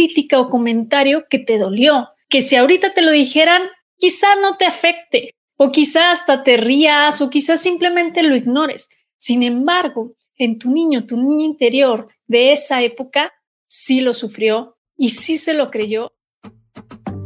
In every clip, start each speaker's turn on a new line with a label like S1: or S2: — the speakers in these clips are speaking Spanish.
S1: crítica o comentario que te dolió, que si ahorita te lo dijeran, quizá no te afecte, o quizá hasta te rías, o quizá simplemente lo ignores. Sin embargo, en tu niño, tu niño interior de esa época, sí lo sufrió y sí se lo creyó.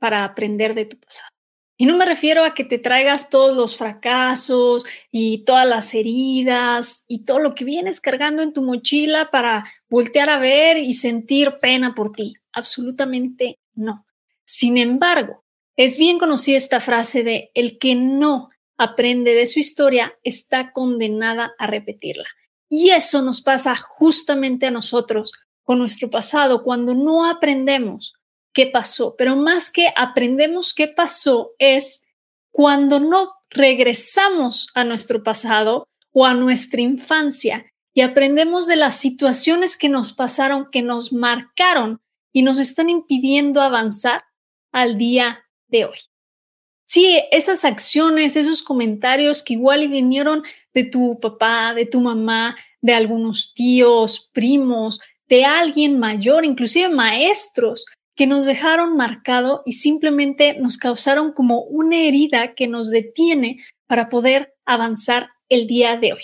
S1: para aprender de tu pasado. Y no me refiero a que te traigas todos los fracasos y todas las heridas y todo lo que vienes cargando en tu mochila para voltear a ver y sentir pena por ti. Absolutamente no. Sin embargo, es bien conocida esta frase de el que no aprende de su historia está condenada a repetirla. Y eso nos pasa justamente a nosotros con nuestro pasado cuando no aprendemos pasó, pero más que aprendemos qué pasó es cuando no regresamos a nuestro pasado o a nuestra infancia y aprendemos de las situaciones que nos pasaron, que nos marcaron y nos están impidiendo avanzar al día de hoy. Sí, esas acciones, esos comentarios que igual vinieron de tu papá, de tu mamá, de algunos tíos, primos, de alguien mayor, inclusive maestros, que nos dejaron marcado y simplemente nos causaron como una herida que nos detiene para poder avanzar el día de hoy.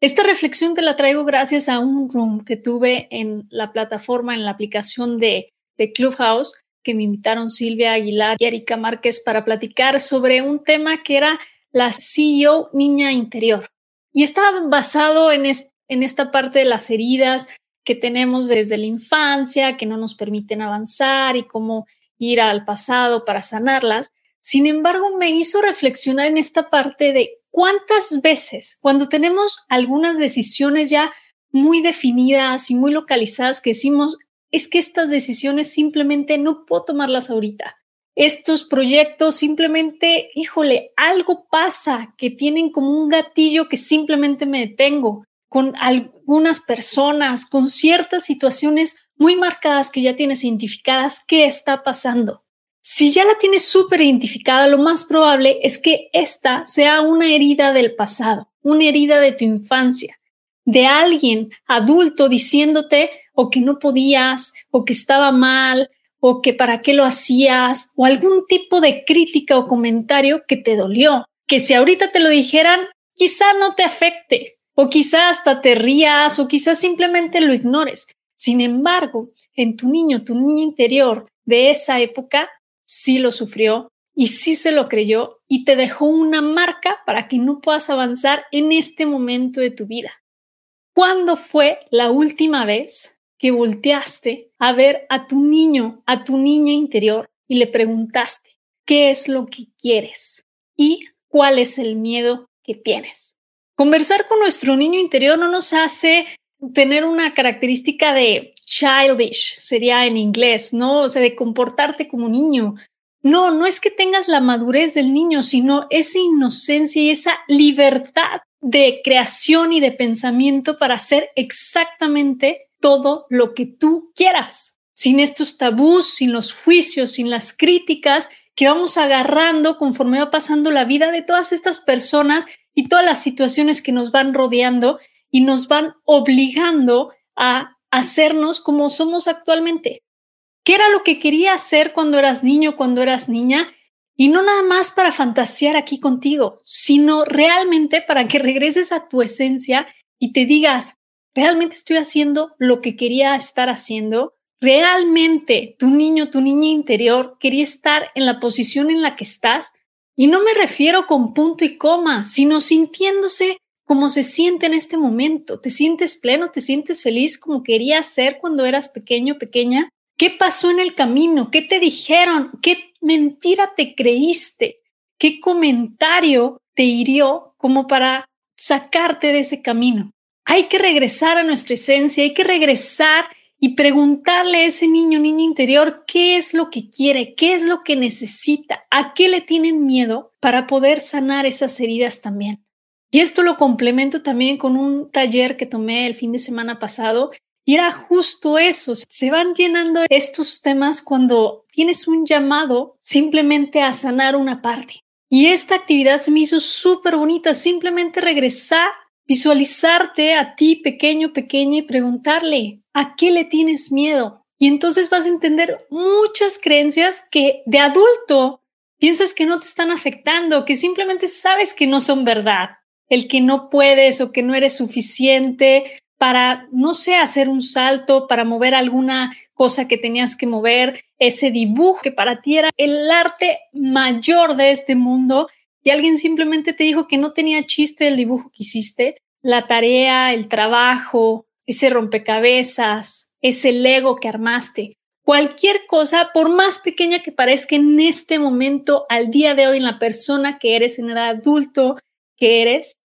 S1: Esta reflexión te la traigo gracias a un room que tuve en la plataforma, en la aplicación de, de Clubhouse, que me invitaron Silvia Aguilar y Erika Márquez para platicar sobre un tema que era la CEO niña interior. Y estaba basado en, en esta parte de las heridas, que tenemos desde la infancia, que no nos permiten avanzar y cómo ir al pasado para sanarlas. Sin embargo, me hizo reflexionar en esta parte de cuántas veces cuando tenemos algunas decisiones ya muy definidas y muy localizadas que decimos, es que estas decisiones simplemente no puedo tomarlas ahorita. Estos proyectos simplemente, híjole, algo pasa que tienen como un gatillo que simplemente me detengo con algunas personas, con ciertas situaciones muy marcadas que ya tienes identificadas, qué está pasando. Si ya la tienes súper identificada, lo más probable es que esta sea una herida del pasado, una herida de tu infancia, de alguien adulto diciéndote o que no podías, o que estaba mal, o que para qué lo hacías, o algún tipo de crítica o comentario que te dolió, que si ahorita te lo dijeran, quizá no te afecte, o quizá hasta te rías o quizás simplemente lo ignores. Sin embargo, en tu niño, tu niño interior de esa época, sí lo sufrió y sí se lo creyó y te dejó una marca para que no puedas avanzar en este momento de tu vida. ¿Cuándo fue la última vez que volteaste a ver a tu niño, a tu niña interior y le preguntaste qué es lo que quieres y cuál es el miedo que tienes? Conversar con nuestro niño interior no nos hace tener una característica de childish, sería en inglés, ¿no? O sea, de comportarte como niño. No, no es que tengas la madurez del niño, sino esa inocencia y esa libertad de creación y de pensamiento para hacer exactamente todo lo que tú quieras, sin estos tabús, sin los juicios, sin las críticas que vamos agarrando conforme va pasando la vida de todas estas personas y todas las situaciones que nos van rodeando y nos van obligando a hacernos como somos actualmente. ¿Qué era lo que quería hacer cuando eras niño, cuando eras niña? Y no nada más para fantasear aquí contigo, sino realmente para que regreses a tu esencia y te digas, realmente estoy haciendo lo que quería estar haciendo. Realmente tu niño, tu niña interior quería estar en la posición en la que estás y no me refiero con punto y coma, sino sintiéndose como se siente en este momento. ¿Te sientes pleno? ¿Te sientes feliz como querías ser cuando eras pequeño, pequeña? ¿Qué pasó en el camino? ¿Qué te dijeron? ¿Qué mentira te creíste? ¿Qué comentario te hirió como para sacarte de ese camino? Hay que regresar a nuestra esencia, hay que regresar y preguntarle a ese niño, niño interior, qué es lo que quiere, qué es lo que necesita, a qué le tienen miedo para poder sanar esas heridas también. Y esto lo complemento también con un taller que tomé el fin de semana pasado y era justo eso, se van llenando estos temas cuando tienes un llamado simplemente a sanar una parte. Y esta actividad se me hizo súper bonita, simplemente regresar, visualizarte a ti pequeño, pequeña y preguntarle, ¿a qué le tienes miedo? Y entonces vas a entender muchas creencias que de adulto piensas que no te están afectando, que simplemente sabes que no son verdad. El que no puedes o que no eres suficiente para, no sé, hacer un salto, para mover alguna cosa que tenías que mover, ese dibujo que para ti era el arte mayor de este mundo y alguien simplemente te dijo que no tenía chiste el dibujo que hiciste, la tarea, el trabajo, ese rompecabezas, ese Lego que armaste. Cualquier cosa, por más pequeña que parezca en este momento, al día de hoy, en la persona que eres, en el adulto que eres,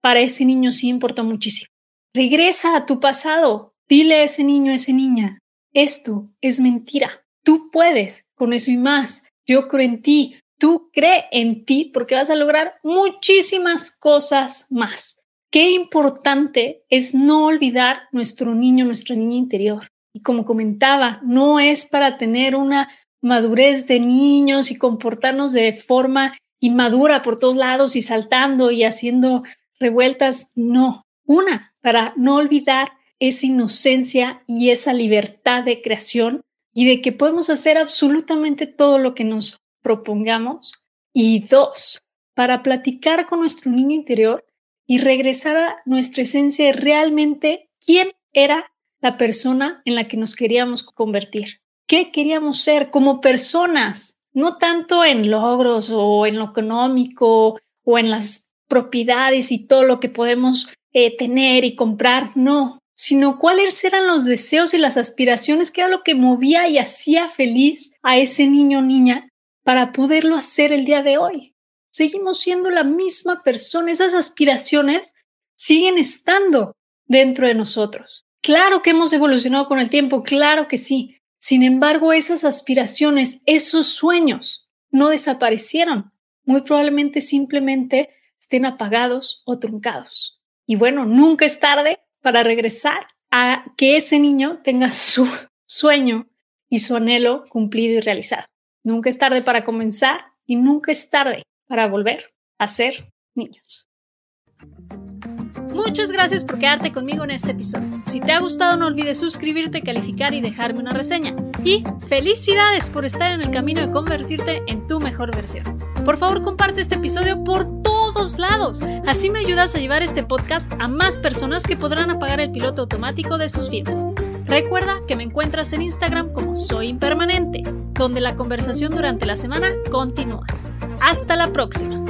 S1: para ese niño sí importa muchísimo. Regresa a tu pasado. Dile a ese niño, a esa niña, esto es mentira. Tú puedes con eso y más. Yo creo en ti. Tú cree en ti porque vas a lograr muchísimas cosas más. Qué importante es no olvidar nuestro niño, nuestra niña interior. Y como comentaba, no es para tener una madurez de niños y comportarnos de forma inmadura por todos lados y saltando y haciendo revueltas. No, una, para no olvidar esa inocencia y esa libertad de creación y de que podemos hacer absolutamente todo lo que nos propongamos. Y dos, para platicar con nuestro niño interior y regresar nuestra esencia de realmente quién era la persona en la que nos queríamos convertir. ¿Qué queríamos ser como personas? No tanto en logros o en lo económico o en las propiedades y todo lo que podemos eh, tener y comprar, no, sino cuáles eran los deseos y las aspiraciones, que era lo que movía y hacía feliz a ese niño o niña para poderlo hacer el día de hoy. Seguimos siendo la misma persona, esas aspiraciones siguen estando dentro de nosotros. Claro que hemos evolucionado con el tiempo, claro que sí. Sin embargo, esas aspiraciones, esos sueños no desaparecieron. Muy probablemente simplemente estén apagados o truncados. Y bueno, nunca es tarde para regresar a que ese niño tenga su sueño y su anhelo cumplido y realizado. Nunca es tarde para comenzar y nunca es tarde para volver a ser niños. Muchas gracias por quedarte conmigo en este episodio. Si te ha gustado no olvides suscribirte, calificar y dejarme una reseña. Y felicidades por estar en el camino de convertirte en tu mejor versión. Por favor comparte este episodio por todos lados. Así me ayudas a llevar este podcast a más personas que podrán apagar el piloto automático de sus vidas. Recuerda que me encuentras en Instagram como Soy Impermanente, donde la conversación durante la semana continúa. Hasta la próxima.